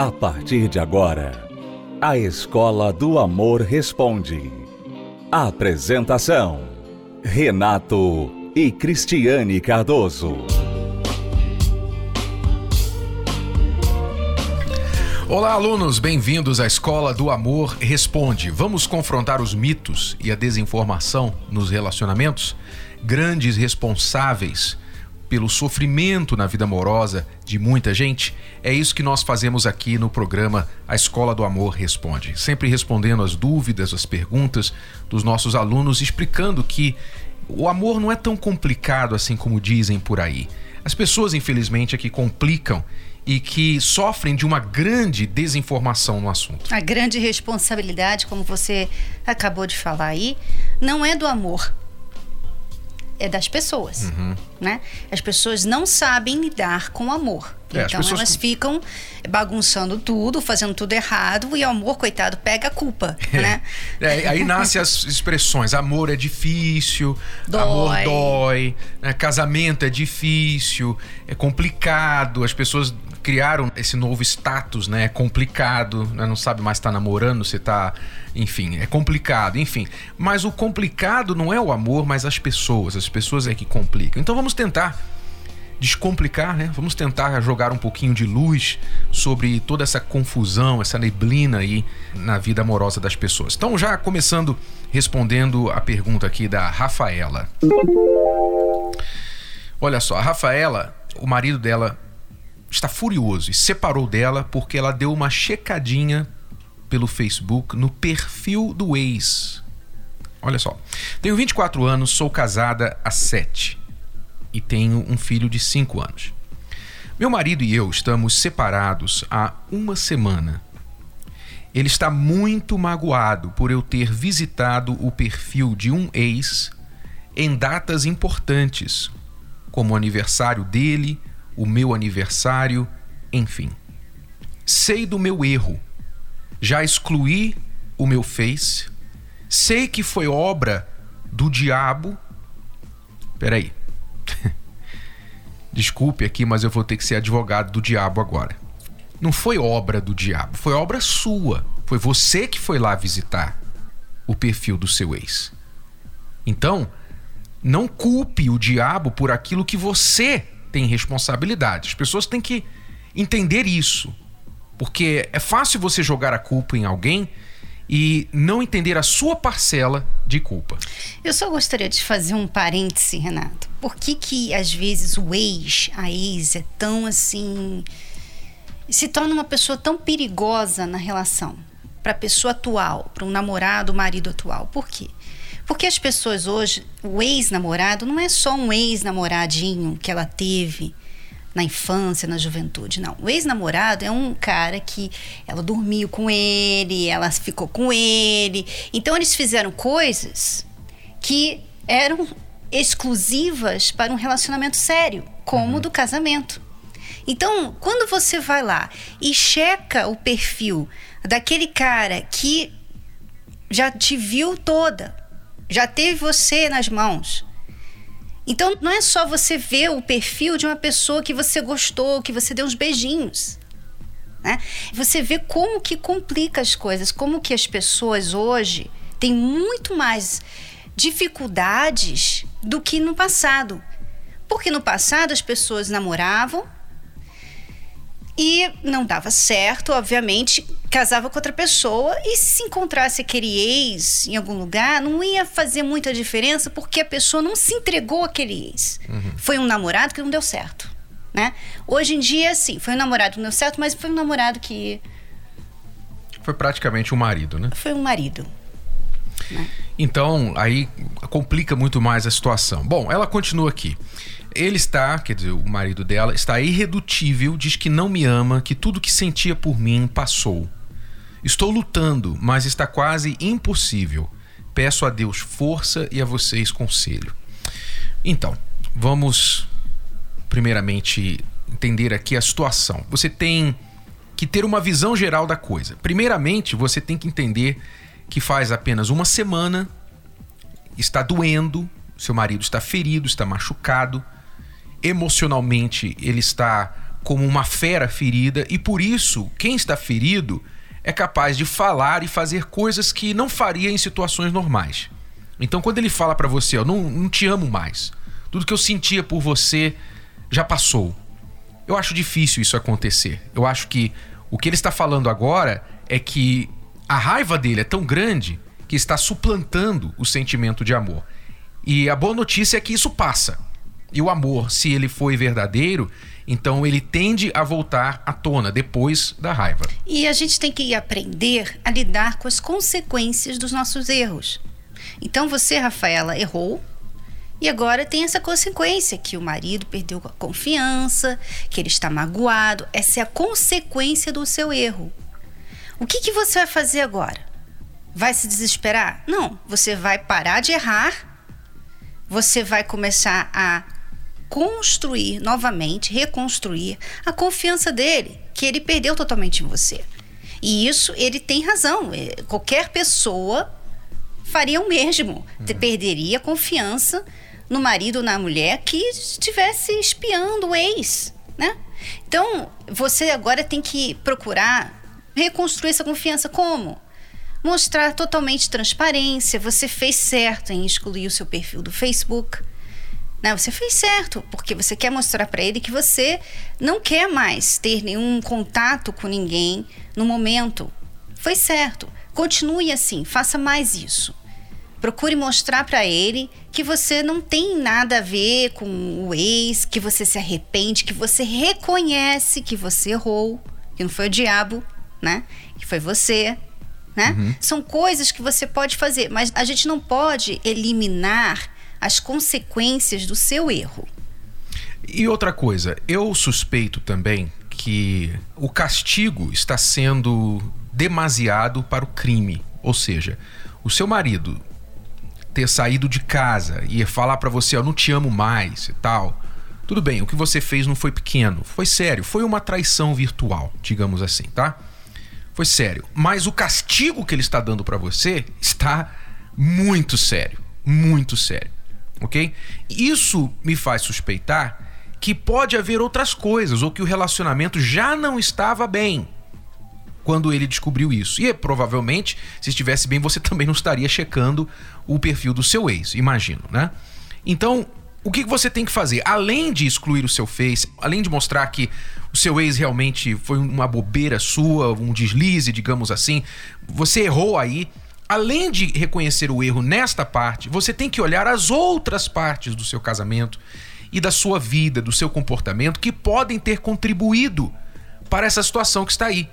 A partir de agora, a Escola do Amor Responde. Apresentação: Renato e Cristiane Cardoso. Olá, alunos, bem-vindos à Escola do Amor Responde. Vamos confrontar os mitos e a desinformação nos relacionamentos? Grandes responsáveis pelo sofrimento na vida amorosa de muita gente, é isso que nós fazemos aqui no programa A Escola do Amor Responde. Sempre respondendo as dúvidas, as perguntas dos nossos alunos, explicando que o amor não é tão complicado assim como dizem por aí. As pessoas, infelizmente, é que complicam e que sofrem de uma grande desinformação no assunto. A grande responsabilidade, como você acabou de falar aí, não é do amor, é das pessoas, uhum. né? As pessoas não sabem lidar com o amor. É, então pessoas... elas ficam bagunçando tudo, fazendo tudo errado e o amor, coitado, pega a culpa, é. né? É, aí nascem as expressões: amor é difícil, dói. amor dói, né? casamento é difícil, é complicado, as pessoas criaram esse novo status, né? É complicado, né? não sabe mais estar tá namorando, se tá. Enfim, é complicado, enfim. Mas o complicado não é o amor, mas as pessoas. As pessoas é que complicam. Então vamos tentar descomplicar, né? Vamos tentar jogar um pouquinho de luz sobre toda essa confusão, essa neblina aí na vida amorosa das pessoas. Então, já começando respondendo a pergunta aqui da Rafaela. Olha só, a Rafaela, o marido dela está furioso e separou dela porque ela deu uma checadinha pelo Facebook no perfil do ex. Olha só. Tenho 24 anos, sou casada há 7 e tenho um filho de 5 anos. Meu marido e eu estamos separados há uma semana. Ele está muito magoado por eu ter visitado o perfil de um ex em datas importantes, como o aniversário dele o meu aniversário, enfim. Sei do meu erro. Já excluí o meu Face. Sei que foi obra do diabo. Peraí. Desculpe aqui, mas eu vou ter que ser advogado do diabo agora. Não foi obra do diabo, foi obra sua. Foi você que foi lá visitar o perfil do seu ex. Então, não culpe o diabo por aquilo que você tem responsabilidade. As pessoas têm que entender isso. Porque é fácil você jogar a culpa em alguém e não entender a sua parcela de culpa. Eu só gostaria de fazer um parêntese, Renato. Por que que às vezes o ex, a ex é tão assim se torna uma pessoa tão perigosa na relação para a pessoa atual, para um namorado, marido atual? Por quê? Porque as pessoas hoje, o ex-namorado não é só um ex-namoradinho que ela teve na infância, na juventude, não. O ex-namorado é um cara que ela dormiu com ele, ela ficou com ele. Então eles fizeram coisas que eram exclusivas para um relacionamento sério, como uhum. do casamento. Então, quando você vai lá e checa o perfil daquele cara que já te viu toda, já teve você nas mãos. Então não é só você ver o perfil de uma pessoa que você gostou, que você deu uns beijinhos. Né? Você vê como que complica as coisas, como que as pessoas hoje têm muito mais dificuldades do que no passado. Porque no passado as pessoas namoravam, e não dava certo, obviamente, casava com outra pessoa e se encontrasse aquele ex em algum lugar, não ia fazer muita diferença porque a pessoa não se entregou àquele ex. Uhum. Foi um namorado que não deu certo, né? Hoje em dia, sim, foi um namorado que não deu certo, mas foi um namorado que... Foi praticamente um marido, né? Foi um marido. Né? Então, aí complica muito mais a situação. Bom, ela continua aqui. Ele está, quer dizer, o marido dela, está irredutível, diz que não me ama, que tudo que sentia por mim passou. Estou lutando, mas está quase impossível. Peço a Deus força e a vocês conselho. Então, vamos primeiramente entender aqui a situação. Você tem que ter uma visão geral da coisa. Primeiramente, você tem que entender que faz apenas uma semana está doendo, seu marido está ferido, está machucado emocionalmente ele está como uma fera ferida e por isso quem está ferido é capaz de falar e fazer coisas que não faria em situações normais. Então, quando ele fala para você, eu não, não te amo mais, tudo que eu sentia por você já passou. Eu acho difícil isso acontecer. Eu acho que o que ele está falando agora é que a raiva dele é tão grande que está suplantando o sentimento de amor. E a boa notícia é que isso passa. E o amor, se ele foi verdadeiro, então ele tende a voltar à tona depois da raiva. E a gente tem que aprender a lidar com as consequências dos nossos erros. Então você, Rafaela, errou. E agora tem essa consequência que o marido perdeu a confiança, que ele está magoado. Essa é a consequência do seu erro. O que, que você vai fazer agora? Vai se desesperar? Não, você vai parar de errar. Você vai começar a construir novamente, reconstruir a confiança dele, que ele perdeu totalmente em você. E isso ele tem razão. É, qualquer pessoa faria o mesmo. Uhum. Perderia a confiança no marido ou na mulher que estivesse espiando o ex, né? Então, você agora tem que procurar reconstruir essa confiança como? Mostrar totalmente transparência. Você fez certo em excluir o seu perfil do Facebook. Né? Você fez certo, porque você quer mostrar para ele que você não quer mais ter nenhum contato com ninguém no momento. Foi certo. Continue assim, faça mais isso. Procure mostrar para ele que você não tem nada a ver com o ex, que você se arrepende, que você reconhece que você errou, que não foi o diabo, né? Que foi você, né? Uhum. São coisas que você pode fazer, mas a gente não pode eliminar as consequências do seu erro. E outra coisa, eu suspeito também que o castigo está sendo demasiado para o crime. Ou seja, o seu marido ter saído de casa e falar para você, eu não te amo mais e tal. Tudo bem, o que você fez não foi pequeno, foi sério, foi uma traição virtual, digamos assim, tá? Foi sério. Mas o castigo que ele está dando para você está muito sério, muito sério ok? Isso me faz suspeitar que pode haver outras coisas ou que o relacionamento já não estava bem quando ele descobriu isso. E provavelmente, se estivesse bem, você também não estaria checando o perfil do seu ex, imagino, né? Então, o que você tem que fazer? Além de excluir o seu Face, além de mostrar que o seu ex realmente foi uma bobeira sua, um deslize, digamos assim, você errou aí, além de reconhecer o erro nesta parte, você tem que olhar as outras partes do seu casamento e da sua vida, do seu comportamento que podem ter contribuído para essa situação que está aí.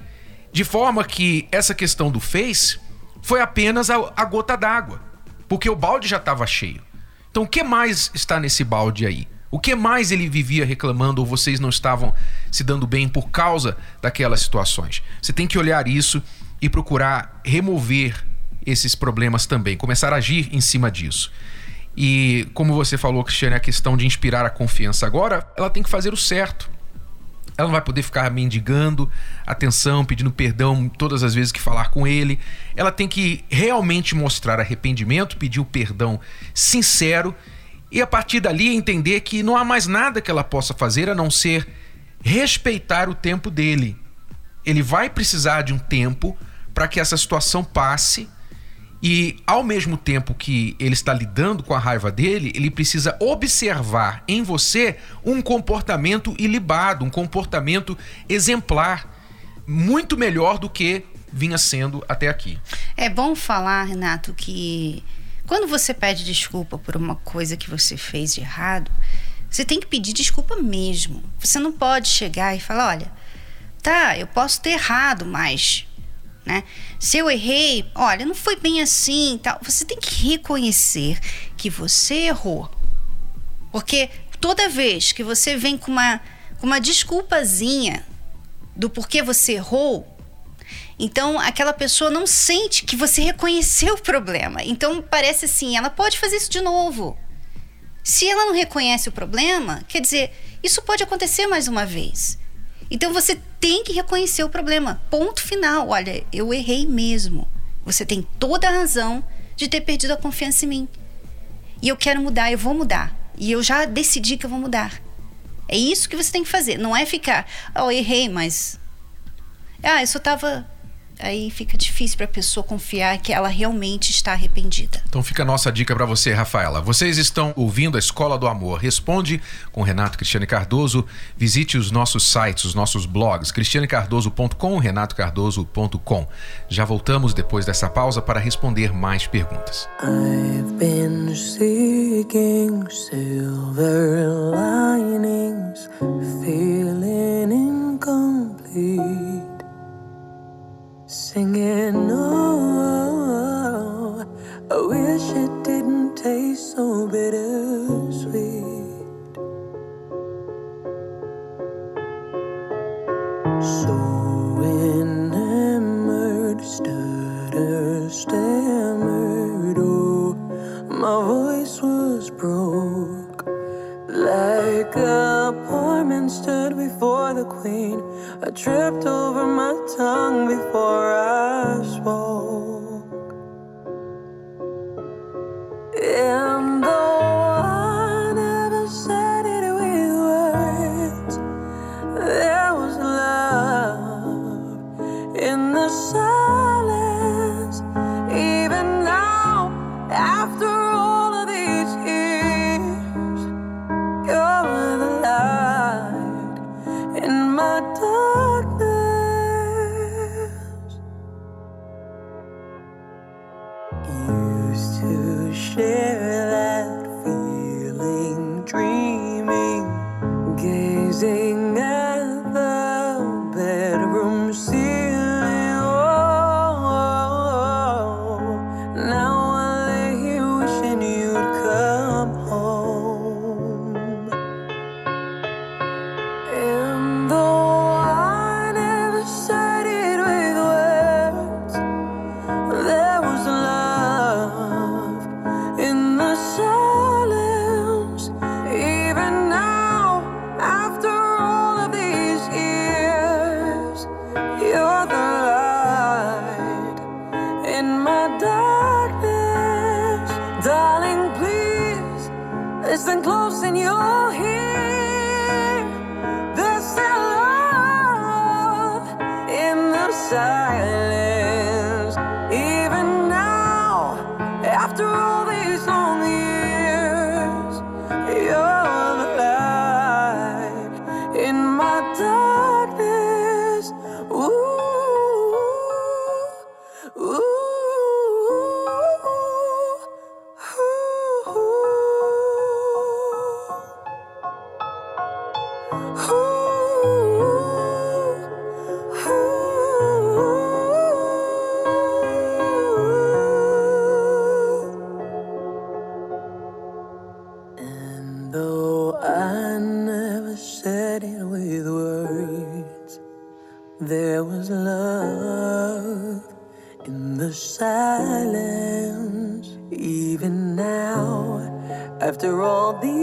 De forma que essa questão do fez foi apenas a, a gota d'água, porque o balde já estava cheio. Então o que mais está nesse balde aí? O que mais ele vivia reclamando ou vocês não estavam se dando bem por causa daquelas situações? Você tem que olhar isso e procurar remover esses problemas também, começar a agir em cima disso. E como você falou, Cristiane, a questão de inspirar a confiança agora, ela tem que fazer o certo. Ela não vai poder ficar mendigando atenção, pedindo perdão todas as vezes que falar com ele. Ela tem que realmente mostrar arrependimento, pedir o perdão sincero e a partir dali entender que não há mais nada que ela possa fazer a não ser respeitar o tempo dele. Ele vai precisar de um tempo para que essa situação passe e ao mesmo tempo que ele está lidando com a raiva dele, ele precisa observar em você um comportamento ilibado, um comportamento exemplar, muito melhor do que vinha sendo até aqui. É bom falar, Renato, que quando você pede desculpa por uma coisa que você fez de errado, você tem que pedir desculpa mesmo. Você não pode chegar e falar: olha, tá, eu posso ter errado, mas né? Se eu errei, olha, não foi bem assim, tal. Você tem que reconhecer que você errou. Porque toda vez que você vem com uma, com uma desculpazinha do porquê você errou, então aquela pessoa não sente que você reconheceu o problema. Então parece assim, ela pode fazer isso de novo. Se ela não reconhece o problema, quer dizer, isso pode acontecer mais uma vez. Então você tem que reconhecer o problema. Ponto final. Olha, eu errei mesmo. Você tem toda a razão de ter perdido a confiança em mim. E eu quero mudar, eu vou mudar. E eu já decidi que eu vou mudar. É isso que você tem que fazer. Não é ficar, oh, errei, mas. Ah, eu só tava aí fica difícil para a pessoa confiar que ela realmente está arrependida. Então fica a nossa dica para você, Rafaela. Vocês estão ouvindo a Escola do Amor. Responde com Renato Cristiane Cardoso. Visite os nossos sites, os nossos blogs, cristianecardoso.com, renatocardoso.com. Já voltamos depois dessa pausa para responder mais perguntas. I've been seeking silver linings, feeling incomplete. Singing, oh, I wish it didn't taste so bittersweet. So enamored, stutter, stammered, oh, my voice was broke like a poor man stood before the queen. I tripped over my tongue before I spoke. And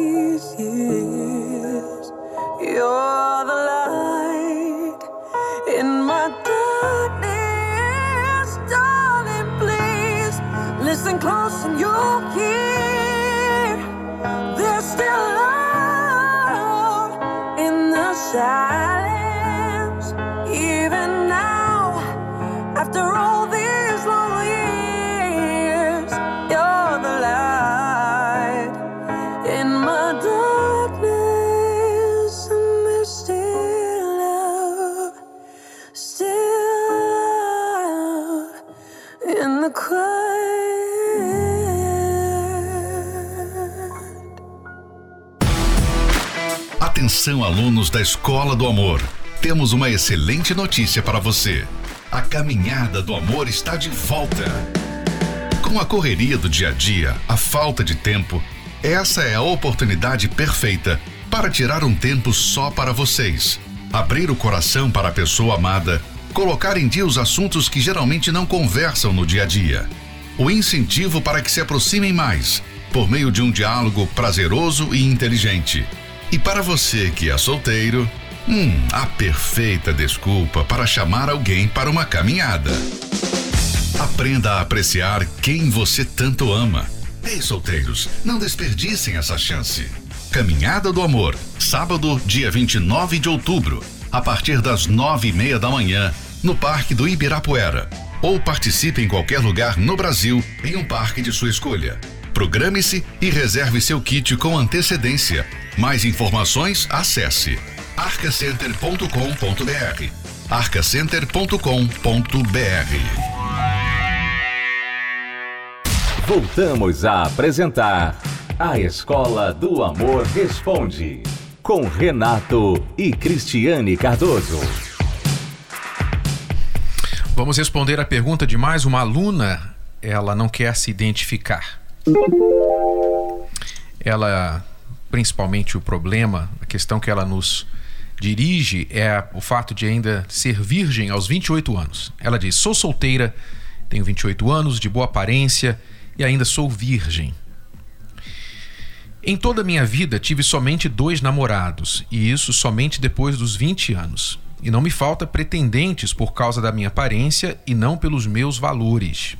these years, you're the light in my darkness. Darling, please listen close and you'll hear there's still love in the silence. Atenção, alunos da Escola do Amor. Temos uma excelente notícia para você. A caminhada do amor está de volta. Com a correria do dia a dia, a falta de tempo, essa é a oportunidade perfeita para tirar um tempo só para vocês. Abrir o coração para a pessoa amada, colocar em dia os assuntos que geralmente não conversam no dia a dia. O incentivo para que se aproximem mais, por meio de um diálogo prazeroso e inteligente. E para você que é solteiro, hum, a perfeita desculpa para chamar alguém para uma caminhada. Aprenda a apreciar quem você tanto ama. Ei, solteiros, não desperdicem essa chance. Caminhada do Amor, sábado, dia 29 de outubro, a partir das nove e meia da manhã, no Parque do Ibirapuera. Ou participe em qualquer lugar no Brasil, em um parque de sua escolha. Programe-se e reserve seu kit com antecedência. Mais informações, acesse arcacenter.com.br. arcacenter.com.br. Voltamos a apresentar A Escola do Amor Responde, com Renato e Cristiane Cardoso. Vamos responder a pergunta de mais uma aluna. Ela não quer se identificar. Ela, principalmente o problema, a questão que ela nos dirige é o fato de ainda ser virgem aos 28 anos. Ela diz: Sou solteira, tenho 28 anos, de boa aparência e ainda sou virgem. Em toda a minha vida tive somente dois namorados, e isso somente depois dos 20 anos. E não me falta pretendentes por causa da minha aparência e não pelos meus valores.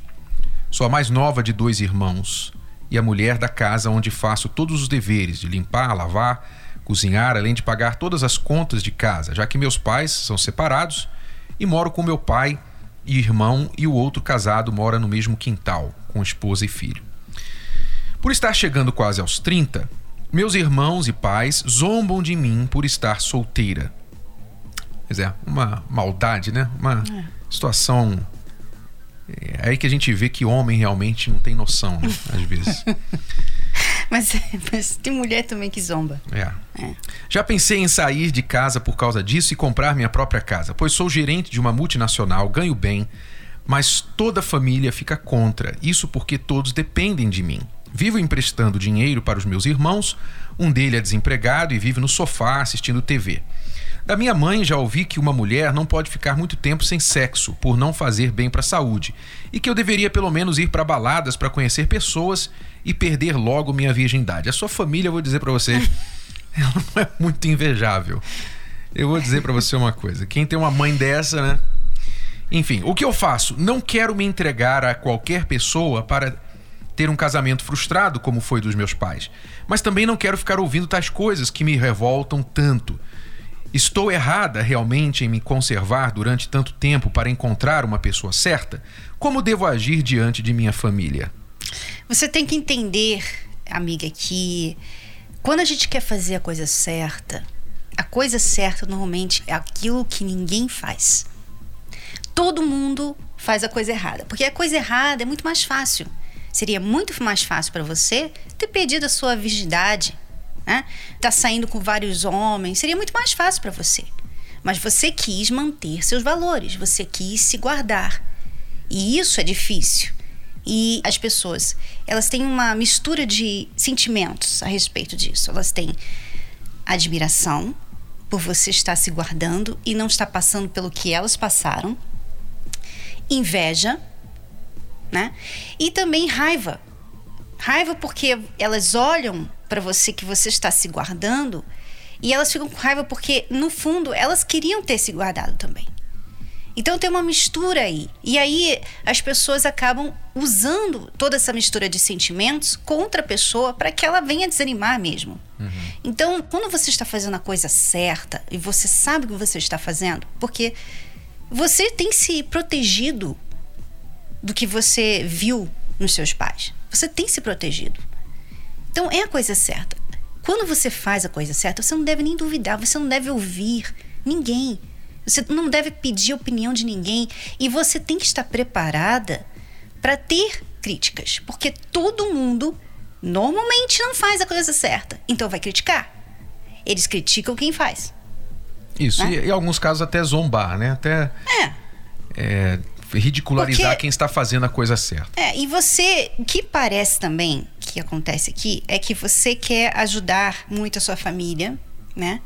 Sou a mais nova de dois irmãos e a mulher da casa onde faço todos os deveres de limpar, lavar, cozinhar, além de pagar todas as contas de casa, já que meus pais são separados e moro com meu pai e irmão e o outro casado mora no mesmo quintal, com esposa e filho. Por estar chegando quase aos 30, meus irmãos e pais zombam de mim por estar solteira. Quer dizer, uma maldade, né? Uma é. situação. É aí que a gente vê que homem realmente não tem noção, né? às vezes. mas, mas, tem mulher também que zomba. É. é. Já pensei em sair de casa por causa disso e comprar minha própria casa, pois sou gerente de uma multinacional, ganho bem, mas toda a família fica contra. Isso porque todos dependem de mim. Vivo emprestando dinheiro para os meus irmãos, um dele é desempregado e vive no sofá assistindo TV. Da minha mãe já ouvi que uma mulher não pode ficar muito tempo sem sexo por não fazer bem para a saúde e que eu deveria pelo menos ir para baladas para conhecer pessoas e perder logo minha virgindade. A sua família, eu vou dizer para você, ela não é muito invejável. Eu vou dizer para você uma coisa: quem tem uma mãe dessa, né? Enfim, o que eu faço? Não quero me entregar a qualquer pessoa para ter um casamento frustrado, como foi dos meus pais. Mas também não quero ficar ouvindo tais coisas que me revoltam tanto. Estou errada realmente em me conservar durante tanto tempo para encontrar uma pessoa certa? Como devo agir diante de minha família? Você tem que entender, amiga, que quando a gente quer fazer a coisa certa, a coisa certa normalmente é aquilo que ninguém faz. Todo mundo faz a coisa errada, porque a coisa errada é muito mais fácil. Seria muito mais fácil para você ter perdido a sua virgindade, né? Tá saindo com vários homens, seria muito mais fácil para você. Mas você quis manter seus valores, você quis se guardar. E isso é difícil. E as pessoas, elas têm uma mistura de sentimentos a respeito disso. Elas têm admiração por você estar se guardando e não estar passando pelo que elas passaram, inveja, né? E também raiva. Raiva porque elas olham para você que você está se guardando e elas ficam com raiva porque, no fundo, elas queriam ter se guardado também. Então tem uma mistura aí. E aí as pessoas acabam usando toda essa mistura de sentimentos contra a pessoa para que ela venha desanimar mesmo. Uhum. Então, quando você está fazendo a coisa certa e você sabe o que você está fazendo, porque você tem se protegido do que você viu nos seus pais. Você tem se protegido. Então é a coisa certa. Quando você faz a coisa certa, você não deve nem duvidar, você não deve ouvir ninguém. Você não deve pedir opinião de ninguém e você tem que estar preparada para ter críticas, porque todo mundo normalmente não faz a coisa certa, então vai criticar. Eles criticam quem faz. Isso, né? e em alguns casos até zombar, né? Até é. é ridicularizar Porque, quem está fazendo a coisa certa. É, e você, o que parece também que acontece aqui é que você quer ajudar muito a sua família, né?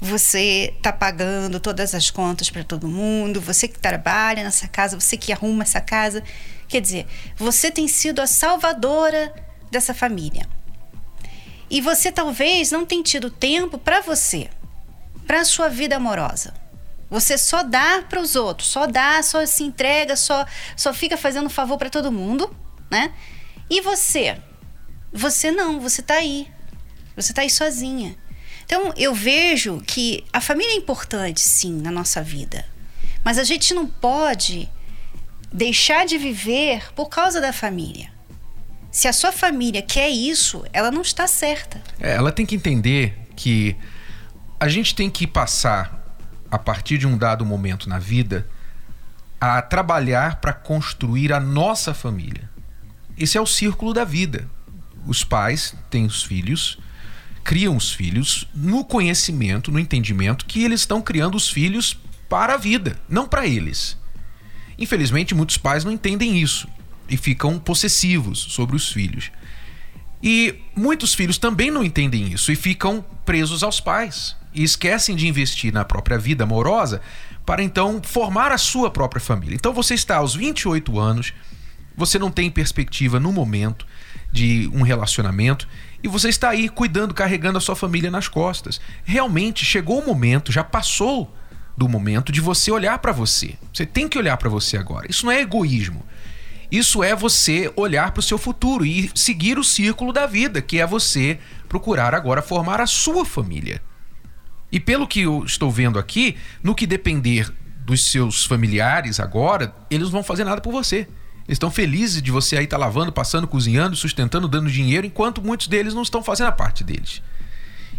Você tá pagando todas as contas para todo mundo, você que trabalha nessa casa, você que arruma essa casa. Quer dizer, você tem sido a salvadora dessa família. E você talvez não tenha tido tempo para você, para a sua vida amorosa. Você só dá para os outros, só dá, só se entrega, só, só fica fazendo favor para todo mundo, né? E você? Você não, você tá aí. Você está aí sozinha. Então, eu vejo que a família é importante, sim, na nossa vida. Mas a gente não pode deixar de viver por causa da família. Se a sua família quer isso, ela não está certa. É, ela tem que entender que a gente tem que passar, a partir de um dado momento na vida, a trabalhar para construir a nossa família. Esse é o círculo da vida. Os pais têm os filhos, criam os filhos no conhecimento, no entendimento que eles estão criando os filhos para a vida, não para eles. Infelizmente, muitos pais não entendem isso e ficam possessivos sobre os filhos. E muitos filhos também não entendem isso e ficam presos aos pais e esquecem de investir na própria vida amorosa para então formar a sua própria família. Então você está aos 28 anos, você não tem perspectiva no momento de um relacionamento e você está aí cuidando, carregando a sua família nas costas. Realmente chegou o momento, já passou do momento de você olhar para você. Você tem que olhar para você agora. Isso não é egoísmo. Isso é você olhar para o seu futuro e seguir o círculo da vida, que é você procurar agora formar a sua família. E pelo que eu estou vendo aqui, no que depender dos seus familiares agora, eles não vão fazer nada por você. Eles estão felizes de você aí estar tá lavando, passando, cozinhando, sustentando, dando dinheiro, enquanto muitos deles não estão fazendo a parte deles.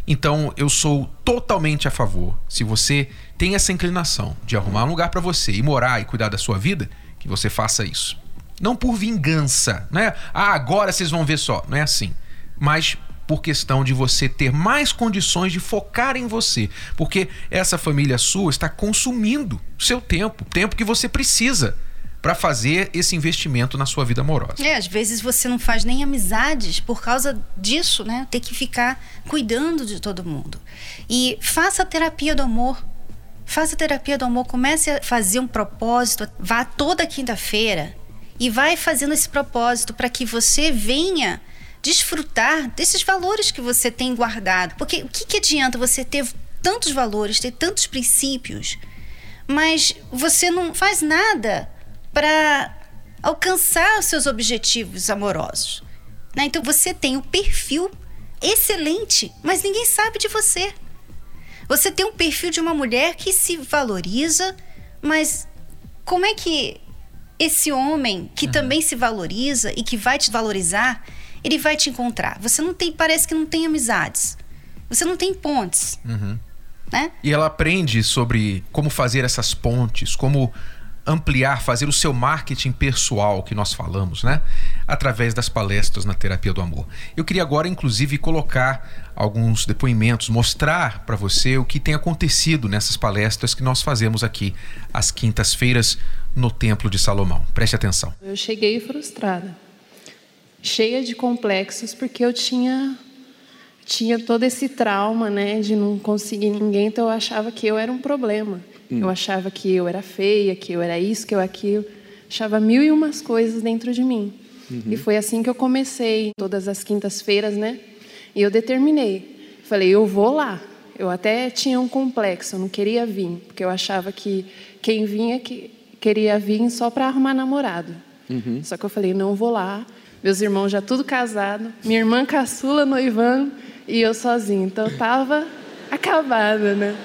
Então, eu sou totalmente a favor. Se você tem essa inclinação de arrumar um lugar para você e morar e cuidar da sua vida, que você faça isso. Não por vingança, né? Ah, agora vocês vão ver só. Não é assim. Mas por questão de você ter mais condições de focar em você, porque essa família sua está consumindo seu tempo, tempo que você precisa para fazer esse investimento na sua vida amorosa. É, às vezes você não faz nem amizades por causa disso, né? Ter que ficar cuidando de todo mundo. E faça a terapia do amor. Faça a terapia do amor, comece a fazer um propósito, vá toda quinta-feira e vai fazendo esse propósito para que você venha desfrutar desses valores que você tem guardado. Porque o que, que adianta você ter tantos valores, ter tantos princípios, mas você não faz nada para alcançar os seus objetivos amorosos. Né? Então você tem um perfil excelente, mas ninguém sabe de você. Você tem um perfil de uma mulher que se valoriza, mas como é que esse homem que uhum. também se valoriza e que vai te valorizar, ele vai te encontrar? Você não tem, parece que não tem amizades. Você não tem pontes. Uhum. Né? E ela aprende sobre como fazer essas pontes, como ampliar, fazer o seu marketing pessoal que nós falamos, né? Através das palestras na terapia do amor. Eu queria agora, inclusive, colocar alguns depoimentos, mostrar para você o que tem acontecido nessas palestras que nós fazemos aqui às quintas-feiras no Templo de Salomão. Preste atenção. Eu cheguei frustrada, cheia de complexos, porque eu tinha tinha todo esse trauma, né, de não conseguir ninguém, então eu achava que eu era um problema. Hum. Eu achava que eu era feia, que eu era isso, que eu aquilo. Achava mil e umas coisas dentro de mim. Uhum. E foi assim que eu comecei, todas as quintas-feiras, né? E eu determinei. Falei, eu vou lá. Eu até tinha um complexo, eu não queria vir, porque eu achava que quem vinha que queria vir só para arrumar namorado. Uhum. Só que eu falei, não vou lá. Meus irmãos já tudo casado, minha irmã caçula noivando e eu sozinha. Então eu tava acabada, né?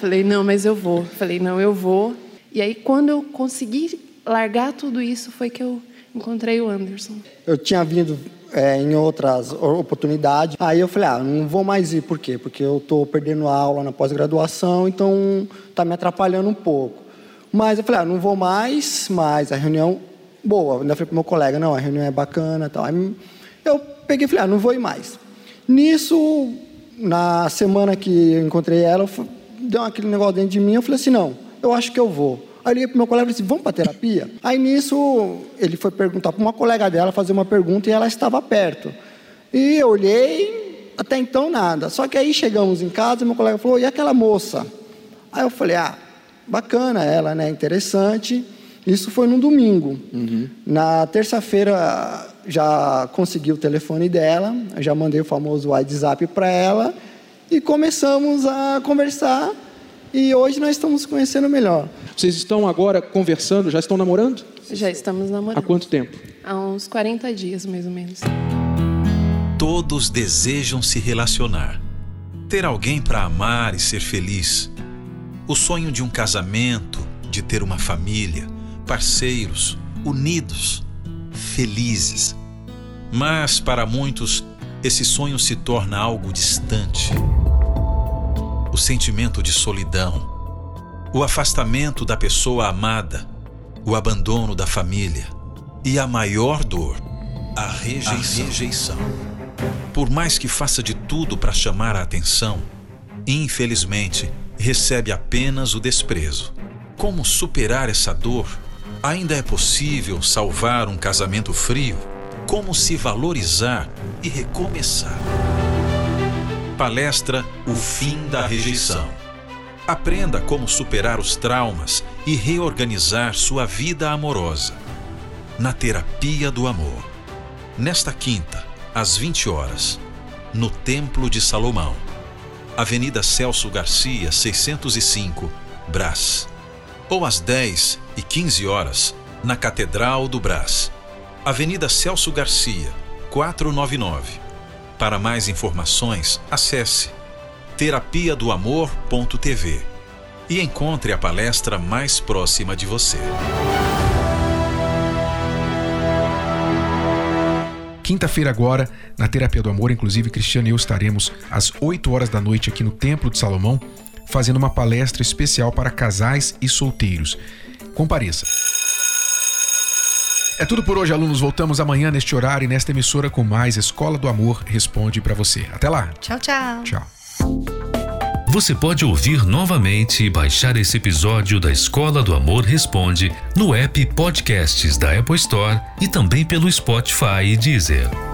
Falei, não, mas eu vou. Falei, não, eu vou. E aí, quando eu consegui largar tudo isso, foi que eu encontrei o Anderson. Eu tinha vindo é, em outras oportunidades. Aí eu falei, ah, não vou mais ir. Por quê? Porque eu estou perdendo aula na pós-graduação, então está me atrapalhando um pouco. Mas eu falei, ah, não vou mais, mas a reunião, boa. Eu ainda falei para meu colega, não, a reunião é bacana tal. Aí eu peguei e falei, ah, não vou ir mais. Nisso, na semana que eu encontrei ela, deu aquele negócio dentro de mim, eu falei assim, não, eu acho que eu vou. Aí eu liguei pro meu colega e falei assim, vamos para terapia? Aí nisso, ele foi perguntar para uma colega dela, fazer uma pergunta e ela estava perto. E eu olhei, até então nada. Só que aí chegamos em casa e meu colega falou, e aquela moça? Aí eu falei, ah, bacana ela, né, interessante. Isso foi no domingo. Uhum. Na terça-feira já consegui o telefone dela, já mandei o famoso WhatsApp para ela e começamos a conversar e hoje nós estamos conhecendo melhor. Vocês estão agora conversando, já estão namorando? Já estamos namorando. Há quanto tempo? Há uns 40 dias, mais ou menos. Todos desejam se relacionar, ter alguém para amar e ser feliz. O sonho de um casamento, de ter uma família, parceiros, unidos, felizes. Mas para muitos, esse sonho se torna algo distante. O sentimento de solidão, o afastamento da pessoa amada, o abandono da família e a maior dor, a rejeição. A rejeição. Por mais que faça de tudo para chamar a atenção, infelizmente recebe apenas o desprezo. Como superar essa dor? Ainda é possível salvar um casamento frio? Como se valorizar e recomeçar? Palestra O Fim da Rejeição. Aprenda como superar os traumas e reorganizar sua vida amorosa. Na Terapia do Amor. Nesta quinta, às 20 horas, no Templo de Salomão. Avenida Celso Garcia, 605, Brás. Ou às 10 e 15 horas, na Catedral do Brás. Avenida Celso Garcia, 499. Para mais informações, acesse terapia do amor.tv e encontre a palestra mais próxima de você. Quinta-feira agora, na Terapia do Amor, inclusive Cristiano e eu estaremos às 8 horas da noite aqui no Templo de Salomão, fazendo uma palestra especial para casais e solteiros. Compareça. É tudo por hoje, alunos. Voltamos amanhã neste horário e nesta emissora com mais Escola do Amor Responde para você. Até lá. Tchau, tchau. Tchau. Você pode ouvir novamente e baixar esse episódio da Escola do Amor Responde no app Podcasts da Apple Store e também pelo Spotify e Deezer.